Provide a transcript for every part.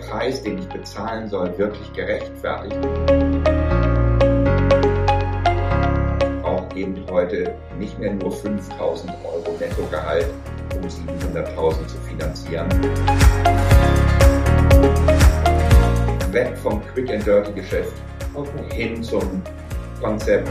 Preis, den ich bezahlen soll, wirklich gerechtfertigt? Brauche eben heute nicht mehr nur 5000 Euro Nettogehalt, um 700.000 zu finanzieren. Weg vom Quick and Dirty Geschäft okay. hin zum Konzept.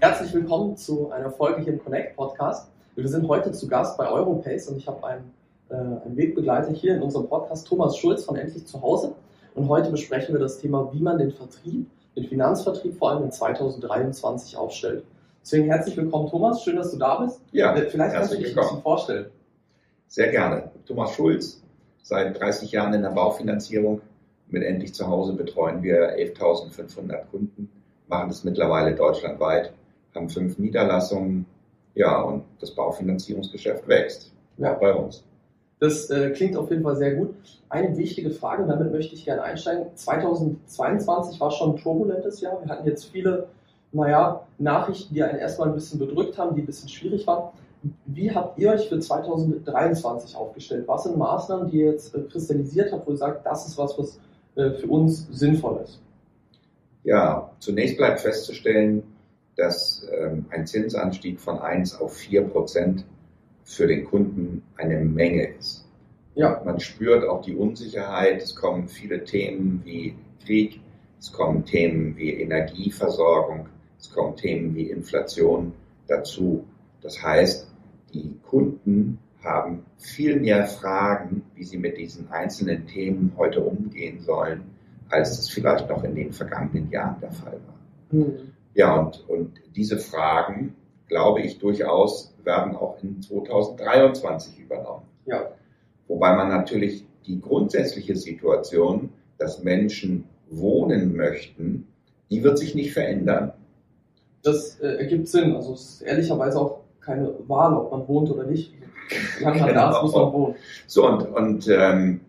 Herzlich willkommen zu einer Folge hier im Connect Podcast. Wir sind heute zu Gast bei Europace und ich habe einen, äh, einen Wegbegleiter hier in unserem Podcast, Thomas Schulz von Endlich zu Hause. Und heute besprechen wir das Thema, wie man den Vertrieb, den Finanzvertrieb vor allem in 2023 aufstellt. Deswegen herzlich willkommen, Thomas. Schön, dass du da bist. Ja, äh, vielleicht kannst du dich ein bisschen vorstellen. Sehr gerne. Thomas Schulz, seit 30 Jahren in der Baufinanzierung. Mit Endlich zu Hause betreuen wir 11.500 Kunden, machen das mittlerweile deutschlandweit, haben fünf Niederlassungen. Ja, und das Baufinanzierungsgeschäft wächst. Ja. Auch bei uns. Das äh, klingt auf jeden Fall sehr gut. Eine wichtige Frage, und damit möchte ich gerne einsteigen. 2022 war schon ein turbulentes Jahr. Wir hatten jetzt viele, naja, Nachrichten, die einen erstmal ein bisschen bedrückt haben, die ein bisschen schwierig waren. Wie habt ihr euch für 2023 aufgestellt? Was sind Maßnahmen, die ihr jetzt äh, kristallisiert habt, wo ihr sagt, das ist was, was äh, für uns sinnvoll ist? Ja, zunächst bleibt festzustellen, dass ähm, ein Zinsanstieg von 1 auf 4 Prozent für den Kunden eine Menge ist. Ja. Man spürt auch die Unsicherheit. Es kommen viele Themen wie Krieg, es kommen Themen wie Energieversorgung, es kommen Themen wie Inflation dazu. Das heißt, die Kunden haben viel mehr Fragen, wie sie mit diesen einzelnen Themen heute umgehen sollen, als es vielleicht noch in den vergangenen Jahren der Fall war. Mhm. Ja, und, und diese Fragen, glaube ich, durchaus werden auch in 2023 übernommen. Ja. Wobei man natürlich die grundsätzliche Situation, dass Menschen wohnen möchten, die wird sich nicht verändern. Das äh, ergibt Sinn. Also es ist ehrlicherweise auch keine Wahl, ob man wohnt oder nicht. Solange man da ist, muss man wohnen. So, und, und ähm,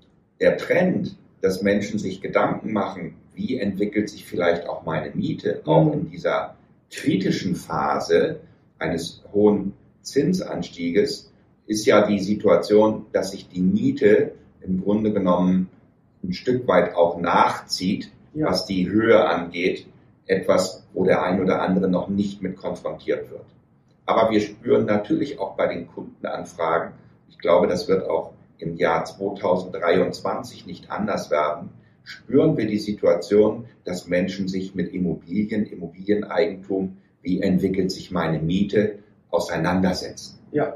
der Trend, dass Menschen sich Gedanken machen, wie entwickelt sich vielleicht auch meine Miete, auch mhm. in dieser kritischen Phase eines hohen Zinsanstieges, ist ja die Situation, dass sich die Miete im Grunde genommen ein Stück weit auch nachzieht, ja. was die Höhe angeht, etwas, wo der ein oder andere noch nicht mit konfrontiert wird. Aber wir spüren natürlich auch bei den Kundenanfragen, ich glaube, das wird auch im Jahr 2023 nicht anders werden, spüren wir die Situation, dass Menschen sich mit Immobilien, Immobilieneigentum, wie entwickelt sich meine Miete, auseinandersetzen. Ja.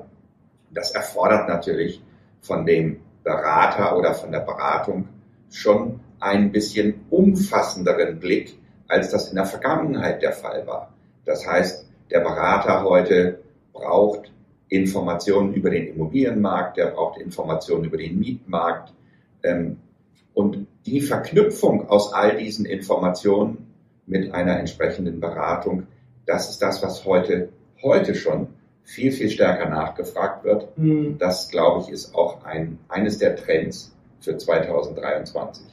Das erfordert natürlich von dem Berater oder von der Beratung schon ein bisschen umfassenderen Blick, als das in der Vergangenheit der Fall war. Das heißt, der Berater heute braucht Informationen über den Immobilienmarkt, der braucht Informationen über den Mietmarkt. Ähm, und die Verknüpfung aus all diesen Informationen mit einer entsprechenden Beratung, das ist das, was heute, heute schon viel, viel stärker nachgefragt wird. Mhm. Das, glaube ich, ist auch ein, eines der Trends für 2023.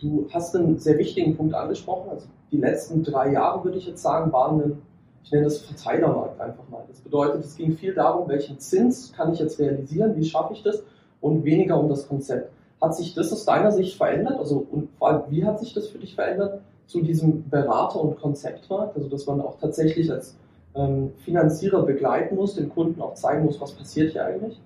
Du hast einen sehr wichtigen Punkt angesprochen. Also die letzten drei Jahre, würde ich jetzt sagen, waren ein ich nenne das Verteilermarkt einfach mal. Das bedeutet, es ging viel darum, welchen Zins kann ich jetzt realisieren, wie schaffe ich das und weniger um das Konzept. Hat sich das aus deiner Sicht verändert? Also und vor allem, wie hat sich das für dich verändert zu diesem Berater- und Konzeptmarkt? Also dass man auch tatsächlich als ähm, Finanzierer begleiten muss, den Kunden auch zeigen muss, was passiert hier eigentlich?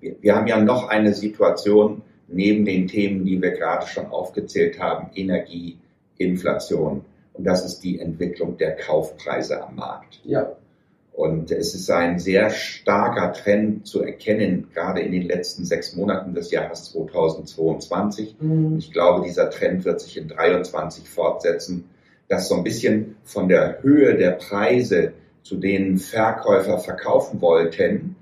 Wir, wir haben ja noch eine Situation neben den Themen, die wir gerade schon aufgezählt haben, Energie, Inflation, und das ist die Entwicklung der Kaufpreise am Markt. Ja. Und es ist ein sehr starker Trend zu erkennen, gerade in den letzten sechs Monaten des Jahres 2022. Mhm. Ich glaube, dieser Trend wird sich in 2023 fortsetzen, dass so ein bisschen von der Höhe der Preise, zu denen Verkäufer verkaufen wollten,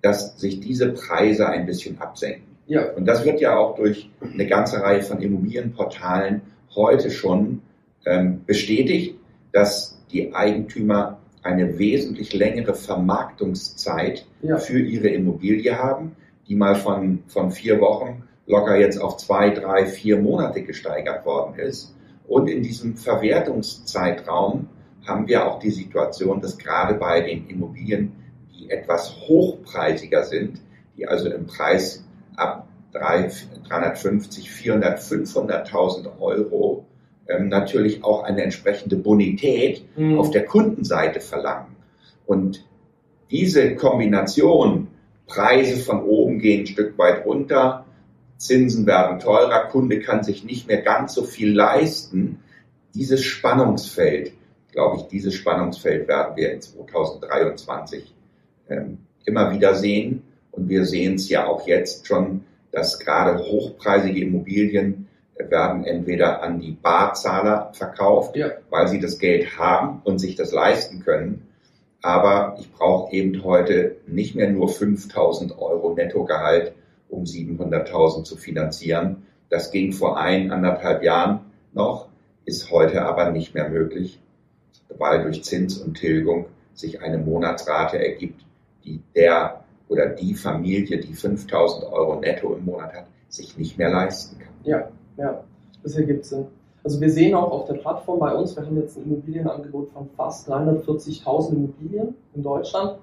dass sich diese Preise ein bisschen absenken. Ja. Und das wird ja auch durch eine ganze Reihe von Immobilienportalen heute schon ähm, bestätigt, dass die Eigentümer eine wesentlich längere Vermarktungszeit ja. für ihre Immobilie haben, die mal von, von vier Wochen locker jetzt auf zwei, drei, vier Monate gesteigert worden ist. Und in diesem Verwertungszeitraum haben wir auch die Situation, dass gerade bei den Immobilien, die etwas hochpreisiger sind, die also im Preis ab 350, 400, 500.000 Euro ähm, natürlich auch eine entsprechende Bonität mhm. auf der Kundenseite verlangen. Und diese Kombination, Preise von oben gehen ein Stück weit runter, Zinsen werden teurer, Kunde kann sich nicht mehr ganz so viel leisten, dieses Spannungsfeld, glaube ich, dieses Spannungsfeld werden wir in 2023 ähm, immer wieder sehen. Und wir sehen es ja auch jetzt schon, dass gerade hochpreisige Immobilien werden entweder an die Barzahler verkauft, ja. weil sie das Geld haben und sich das leisten können. Aber ich brauche eben heute nicht mehr nur 5000 Euro Nettogehalt, um 700.000 zu finanzieren. Das ging vor ein, anderthalb Jahren noch, ist heute aber nicht mehr möglich, weil durch Zins und Tilgung sich eine Monatsrate ergibt, die der oder die Familie, die 5000 Euro netto im Monat hat, sich nicht mehr leisten kann. Ja, ja, das ergibt Sinn. Also wir sehen auch auf der Plattform bei uns, wir haben jetzt ein Immobilienangebot von fast 340.000 Immobilien in Deutschland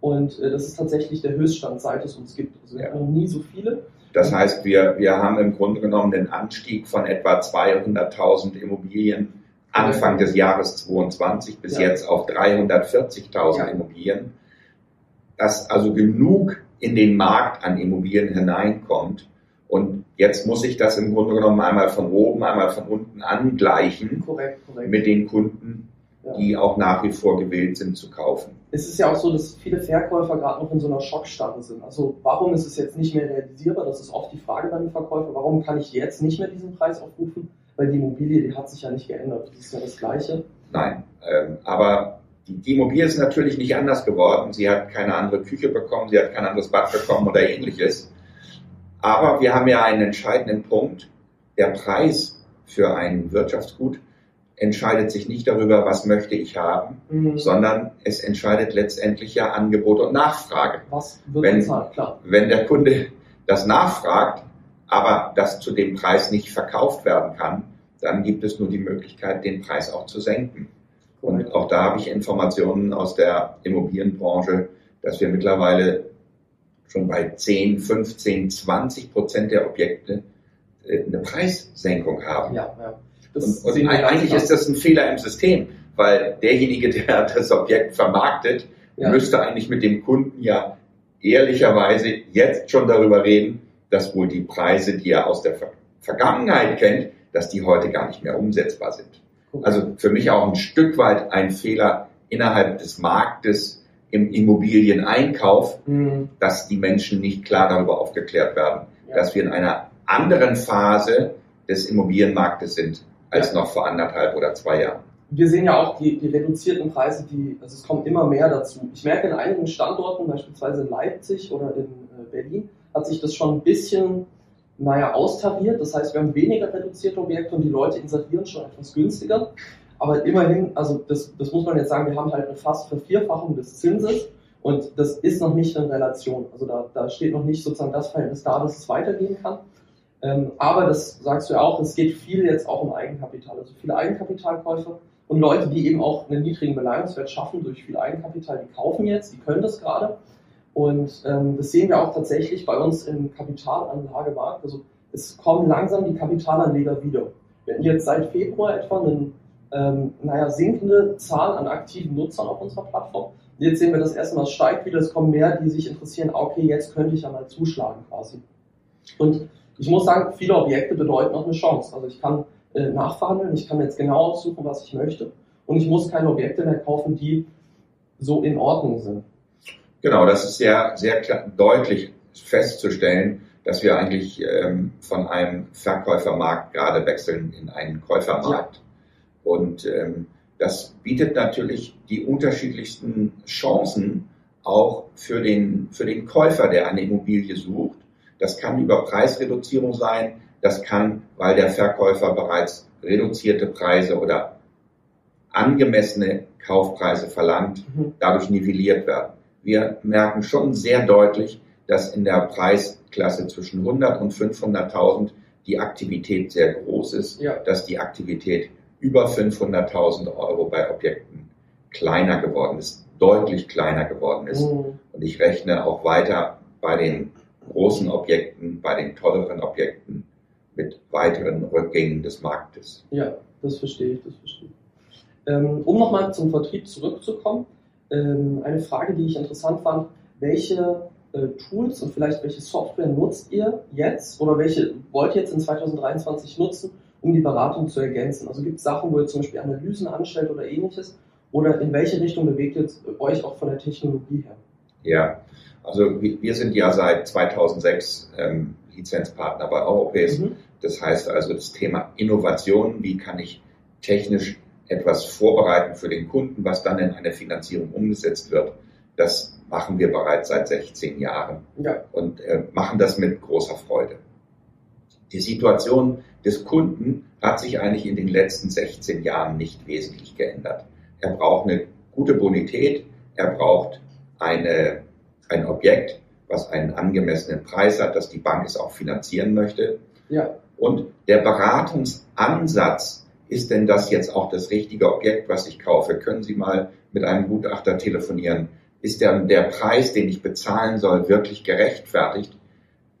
und äh, das ist tatsächlich der Höchststand, seit es uns gibt. Also wir ja. haben noch nie so viele. Das heißt, wir, wir haben im Grunde genommen den Anstieg von etwa 200.000 Immobilien Anfang des Jahres 22 bis ja. jetzt auf 340.000 ja. Immobilien, dass also genug in den Markt an Immobilien hineinkommt. Und jetzt muss ich das im Grunde genommen einmal von oben, einmal von unten angleichen korrekt, korrekt. mit den Kunden, ja. die auch nach wie vor gewillt sind zu kaufen. Es ist ja auch so, dass viele Verkäufer gerade noch in so einer Schockstarre sind. Also warum ist es jetzt nicht mehr realisierbar? Das ist oft die Frage bei den Verkäufern. Warum kann ich jetzt nicht mehr diesen Preis aufrufen? Weil die Immobilie, die hat sich ja nicht geändert. Das ist ja das Gleiche. Nein, ähm, aber die, die Immobilie ist natürlich nicht anders geworden. Sie hat keine andere Küche bekommen, sie hat kein anderes Bad bekommen oder ähnliches. Aber wir haben ja einen entscheidenden Punkt. Der Preis für ein Wirtschaftsgut entscheidet sich nicht darüber, was möchte ich haben, mhm. sondern es entscheidet letztendlich ja Angebot und Nachfrage. Was wird wenn, bezahlt, klar. wenn der Kunde das nachfragt, aber das zu dem Preis nicht verkauft werden kann, dann gibt es nur die Möglichkeit, den Preis auch zu senken. Und auch da habe ich Informationen aus der Immobilienbranche, dass wir mittlerweile schon bei 10, 15, 20 Prozent der Objekte äh, eine Preissenkung haben. Ja, ja. Und, und eigentlich ist das ein Fehler im System, weil derjenige, der das Objekt vermarktet, ja. müsste eigentlich mit dem Kunden ja ehrlicherweise jetzt schon darüber reden, dass wohl die Preise, die er aus der Vergangenheit kennt, dass die heute gar nicht mehr umsetzbar sind. Also für mich auch ein Stück weit ein Fehler innerhalb des Marktes im Immobilieneinkauf, mhm. dass die Menschen nicht klar darüber aufgeklärt werden, ja. dass wir in einer anderen Phase des Immobilienmarktes sind als ja. noch vor anderthalb oder zwei Jahren. Wir sehen ja auch die, die reduzierten Preise, die, also es kommt immer mehr dazu. Ich merke in einigen Standorten, beispielsweise in Leipzig oder in äh, Berlin, hat sich das schon ein bisschen naja, austariert. Das heißt, wir haben weniger reduzierte Objekte und die Leute inserieren schon etwas günstiger. Aber immerhin, also das, das muss man jetzt sagen, wir haben halt eine fast Vervierfachung des Zinses und das ist noch nicht in Relation. Also da, da steht noch nicht sozusagen das Verhältnis da, dass es weitergehen kann. Ähm, aber das sagst du ja auch, es geht viel jetzt auch um Eigenkapital. Also viele Eigenkapitalkäufer und Leute, die eben auch einen niedrigen Beleihungswert schaffen durch viel Eigenkapital, die kaufen jetzt, die können das gerade. Und ähm, das sehen wir auch tatsächlich bei uns im Kapitalanlagemarkt. Also es kommen langsam die Kapitalanleger wieder. Wir hatten jetzt seit Februar etwa eine ähm, naja, sinkende Zahl an aktiven Nutzern auf unserer Plattform. Jetzt sehen wir das erste Mal, es steigt wieder, es kommen mehr, die sich interessieren, okay, jetzt könnte ich ja mal zuschlagen quasi. Und ich muss sagen, viele Objekte bedeuten auch eine Chance. Also ich kann äh, nachverhandeln, ich kann jetzt genau aussuchen, was ich möchte und ich muss keine Objekte mehr kaufen, die so in Ordnung sind. Genau, das ist sehr, sehr klar, deutlich festzustellen, dass wir eigentlich ähm, von einem Verkäufermarkt gerade wechseln in einen Käufermarkt. Ja. Und ähm, das bietet natürlich die unterschiedlichsten Chancen auch für den, für den Käufer, der eine Immobilie sucht. Das kann über Preisreduzierung sein. Das kann, weil der Verkäufer bereits reduzierte Preise oder angemessene Kaufpreise verlangt, mhm. dadurch nivelliert werden wir merken schon sehr deutlich, dass in der Preisklasse zwischen 100 und 500.000 die Aktivität sehr groß ist, ja. dass die Aktivität über 500.000 Euro bei Objekten kleiner geworden ist, deutlich kleiner geworden ist. Mhm. Und ich rechne auch weiter bei den großen Objekten, bei den teureren Objekten mit weiteren Rückgängen des Marktes. Ja, das verstehe ich, das verstehe ich. Ähm, um nochmal zum Vertrieb zurückzukommen, ähm, eine Frage, die ich interessant fand, welche äh, Tools und vielleicht welche Software nutzt ihr jetzt oder welche wollt ihr jetzt in 2023 nutzen, um die Beratung zu ergänzen? Also gibt es Sachen, wo ihr zum Beispiel Analysen anstellt oder ähnliches? Oder in welche Richtung bewegt ihr euch auch von der Technologie her? Ja, also wir sind ja seit 2006 ähm, Lizenzpartner bei Europace. Mhm. Das heißt also das Thema Innovation, wie kann ich technisch etwas vorbereiten für den Kunden, was dann in eine Finanzierung umgesetzt wird. Das machen wir bereits seit 16 Jahren ja. und äh, machen das mit großer Freude. Die Situation des Kunden hat sich eigentlich in den letzten 16 Jahren nicht wesentlich geändert. Er braucht eine gute Bonität, er braucht eine, ein Objekt, was einen angemessenen Preis hat, dass die Bank es auch finanzieren möchte. Ja. Und der Beratungsansatz ist denn das jetzt auch das richtige Objekt, was ich kaufe? Können Sie mal mit einem Gutachter telefonieren? Ist der, der Preis, den ich bezahlen soll, wirklich gerechtfertigt?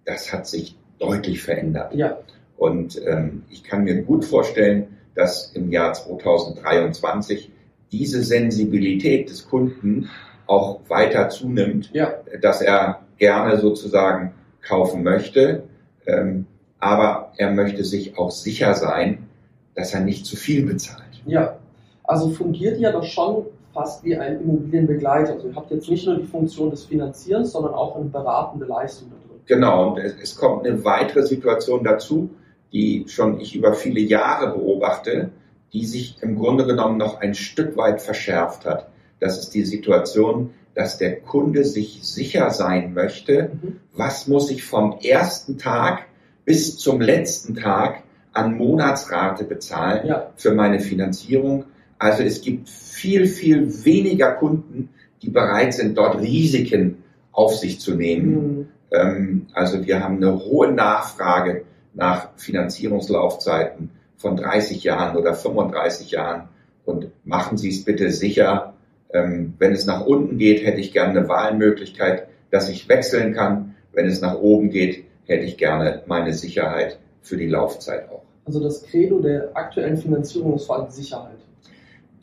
Das hat sich deutlich verändert. Ja. Und ähm, ich kann mir gut vorstellen, dass im Jahr 2023 diese Sensibilität des Kunden auch weiter zunimmt, ja. dass er gerne sozusagen kaufen möchte, ähm, aber er möchte sich auch sicher sein, dass er nicht zu viel bezahlt. Ja, also fungiert ja doch schon fast wie ein Immobilienbegleiter. Also ihr habt jetzt nicht nur die Funktion des Finanzierens, sondern auch eine beratende Leistung da drin. Genau, und es, es kommt eine weitere Situation dazu, die schon ich über viele Jahre beobachte, die sich im Grunde genommen noch ein Stück weit verschärft hat. Das ist die Situation, dass der Kunde sich sicher sein möchte, mhm. was muss ich vom ersten Tag bis zum letzten Tag an Monatsrate bezahlen ja. für meine Finanzierung. Also es gibt viel, viel weniger Kunden, die bereit sind, dort Risiken auf sich zu nehmen. Mhm. Ähm, also wir haben eine hohe Nachfrage nach Finanzierungslaufzeiten von 30 Jahren oder 35 Jahren. Und machen Sie es bitte sicher. Ähm, wenn es nach unten geht, hätte ich gerne eine Wahlmöglichkeit, dass ich wechseln kann. Wenn es nach oben geht, hätte ich gerne meine Sicherheit für die Laufzeit auch. Also das Credo der aktuellen Finanzierung ist vor allem Sicherheit.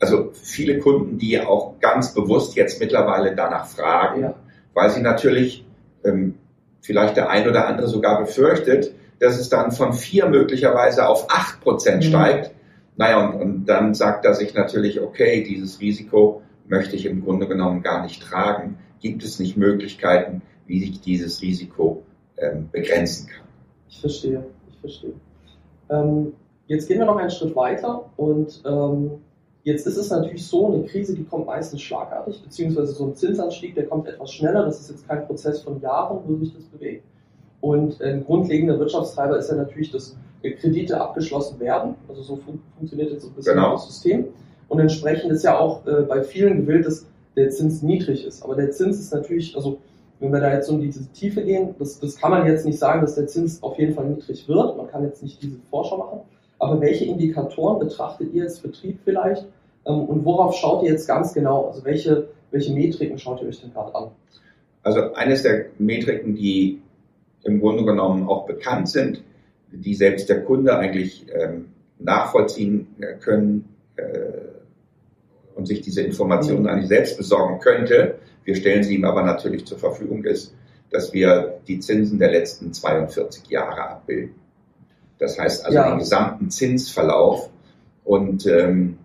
Also viele Kunden, die auch ganz bewusst jetzt mittlerweile danach fragen, ja. weil sie natürlich ähm, vielleicht der ein oder andere sogar befürchtet, dass es dann von vier möglicherweise auf acht Prozent mhm. steigt. Naja, und, und dann sagt er sich natürlich, okay, dieses Risiko möchte ich im Grunde genommen gar nicht tragen. Gibt es nicht Möglichkeiten, wie ich dieses Risiko ähm, begrenzen kann? Ich verstehe, ich verstehe. Ähm, jetzt gehen wir noch einen Schritt weiter und ähm, jetzt ist es natürlich so, eine Krise, die kommt meistens schlagartig, beziehungsweise so ein Zinsanstieg, der kommt etwas schneller. Das ist jetzt kein Prozess von Jahren, wo sich das bewegt. Und ein grundlegender Wirtschaftstreiber ist ja natürlich, dass Kredite abgeschlossen werden. Also so fun funktioniert jetzt so ein bisschen genau. das System. Und entsprechend ist ja auch äh, bei vielen gewillt, dass der Zins niedrig ist. Aber der Zins ist natürlich, also wenn wir da jetzt um diese Tiefe gehen, das, das kann man jetzt nicht sagen, dass der Zins auf jeden Fall niedrig wird. Man kann jetzt nicht diese Vorschau machen. Aber welche Indikatoren betrachtet ihr als Betrieb vielleicht? Ähm, und worauf schaut ihr jetzt ganz genau? Also welche, welche Metriken schaut ihr euch denn gerade an? Also eines der Metriken, die im Grunde genommen auch bekannt sind, die selbst der Kunde eigentlich ähm, nachvollziehen äh, können äh, und sich diese Informationen mhm. eigentlich selbst besorgen könnte. Wir stellen sie ihm aber natürlich zur Verfügung, ist, dass wir die Zinsen der letzten 42 Jahre abbilden. Das heißt also ja. den gesamten Zinsverlauf. Und ähm,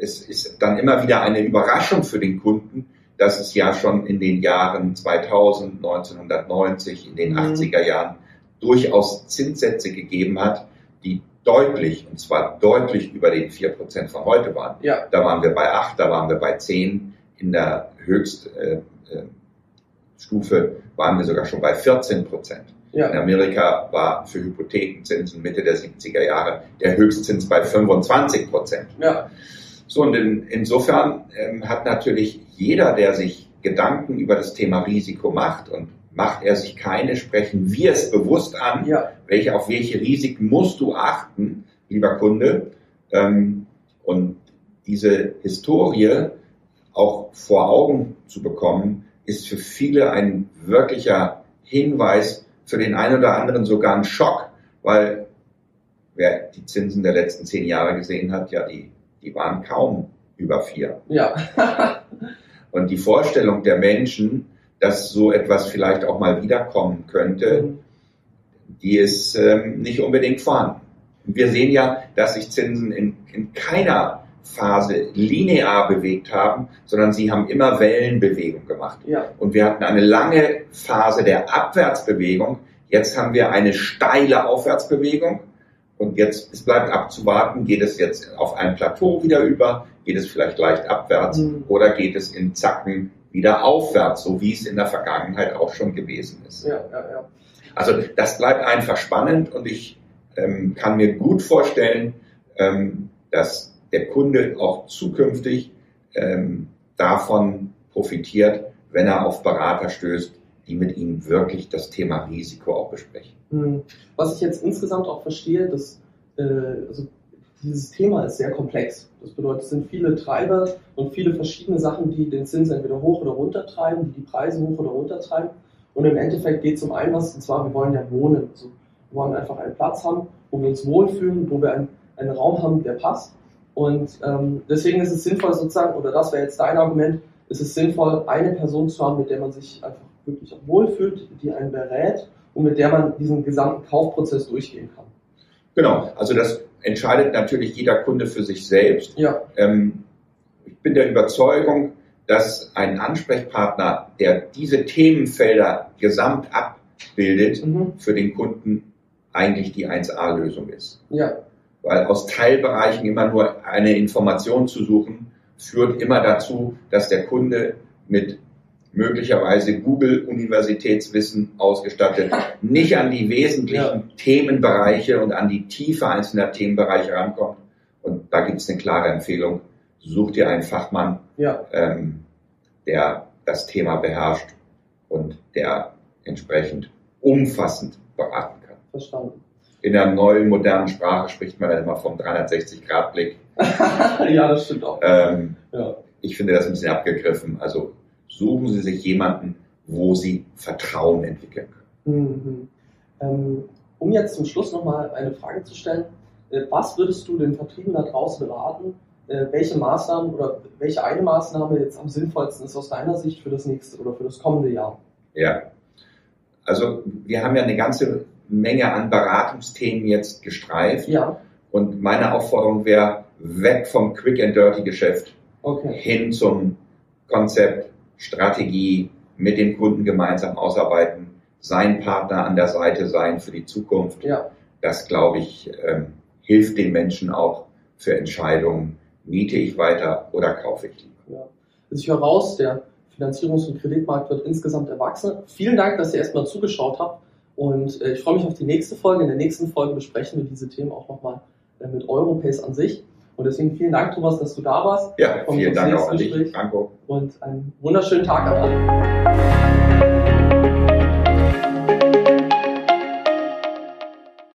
es ist dann immer wieder eine Überraschung für den Kunden, dass es ja schon in den Jahren 2000, 1990, in den mhm. 80er Jahren durchaus Zinssätze gegeben hat, die deutlich, und zwar deutlich über den 4% von heute waren. Ja. Da waren wir bei 8, da waren wir bei 10, in der Höchststufe äh, waren wir sogar schon bei 14 Ja. In Amerika war für Hypothekenzinsen Mitte der 70er Jahre der Höchstzins bei 25 Ja. So, und in, insofern ähm, hat natürlich jeder, der sich Gedanken über das Thema Risiko macht und macht er sich keine, sprechen wir es bewusst an, ja. welche, auf welche Risiken musst du achten, lieber Kunde. Ähm, und diese Historie auch vor Augen zu bekommen, ist für viele ein wirklicher Hinweis, für den einen oder anderen sogar ein Schock, weil wer die Zinsen der letzten zehn Jahre gesehen hat, ja, die, die waren kaum über vier. Ja. Und die Vorstellung der Menschen, dass so etwas vielleicht auch mal wiederkommen könnte, mhm. die ist ähm, nicht unbedingt vorhanden. Wir sehen ja, dass sich Zinsen in, in keiner Phase linear bewegt haben, sondern sie haben immer Wellenbewegung gemacht. Ja. Und wir hatten eine lange Phase der Abwärtsbewegung. Jetzt haben wir eine steile Aufwärtsbewegung. Und jetzt, es bleibt abzuwarten, geht es jetzt auf ein Plateau wieder über, geht es vielleicht leicht abwärts mhm. oder geht es in Zacken wieder aufwärts, so wie es in der Vergangenheit auch schon gewesen ist. Ja, ja, ja. Also das bleibt einfach spannend und ich ähm, kann mir gut vorstellen, ähm, dass der Kunde auch zukünftig ähm, davon profitiert, wenn er auf Berater stößt, die mit ihm wirklich das Thema Risiko auch besprechen. Hm. Was ich jetzt insgesamt auch verstehe, dass äh, also dieses Thema ist sehr komplex. Das bedeutet, es sind viele Treiber und viele verschiedene Sachen, die den Zins entweder hoch oder runter treiben, die die Preise hoch oder runter treiben. Und im Endeffekt geht es um ein was, und zwar, wir wollen ja wohnen. Also, wir wollen einfach einen Platz haben, wo wir uns wohlfühlen, wo wir einen, einen Raum haben, der passt. Und ähm, deswegen ist es sinnvoll sozusagen, oder das wäre jetzt dein Argument, ist es sinnvoll, eine Person zu haben, mit der man sich einfach wirklich wohlfühlt, die einen berät und mit der man diesen gesamten Kaufprozess durchgehen kann. Genau, also das entscheidet natürlich jeder Kunde für sich selbst. Ja. Ähm, ich bin der Überzeugung, dass ein Ansprechpartner, der diese Themenfelder gesamt abbildet, mhm. für den Kunden eigentlich die 1A-Lösung ist. Ja weil aus Teilbereichen immer nur eine Information zu suchen, führt immer dazu, dass der Kunde mit möglicherweise Google-Universitätswissen ausgestattet nicht an die wesentlichen ja. Themenbereiche und an die Tiefe einzelner Themenbereiche rankommt. Und da gibt es eine klare Empfehlung. Such dir einen Fachmann, ja. ähm, der das Thema beherrscht und der entsprechend umfassend beraten kann. Verstanden in der neuen modernen Sprache spricht man dann immer vom 360-Grad-Blick. ja, das stimmt auch. Ähm, ja. Ich finde das ein bisschen abgegriffen. Also suchen Sie sich jemanden, wo Sie Vertrauen entwickeln können. Mhm. Ähm, um jetzt zum Schluss nochmal eine Frage zu stellen, äh, was würdest du den Vertrieben da draußen beraten? Äh, welche Maßnahmen oder welche eine Maßnahme jetzt am sinnvollsten ist aus deiner Sicht für das nächste oder für das kommende Jahr? Ja, also wir haben ja eine ganze Menge an Beratungsthemen jetzt gestreift. Ja. Und meine Aufforderung wäre, weg vom Quick and Dirty Geschäft okay. hin zum Konzept, Strategie, mit dem Kunden gemeinsam ausarbeiten, sein Partner an der Seite sein für die Zukunft. Ja. Das, glaube ich, ähm, hilft den Menschen auch für Entscheidungen, miete ich weiter oder kaufe ich lieber. Ja. Also ich höre raus, der Finanzierungs- und Kreditmarkt wird insgesamt erwachsen. Vielen Dank, dass ihr erstmal zugeschaut habt. Und äh, ich freue mich auf die nächste Folge. In der nächsten Folge besprechen wir diese Themen auch nochmal äh, mit Europace an sich. Und deswegen vielen Dank, Thomas, dass du da warst. Ja, vielen Dank auch an dich, Franco. Und einen wunderschönen Tag an alle.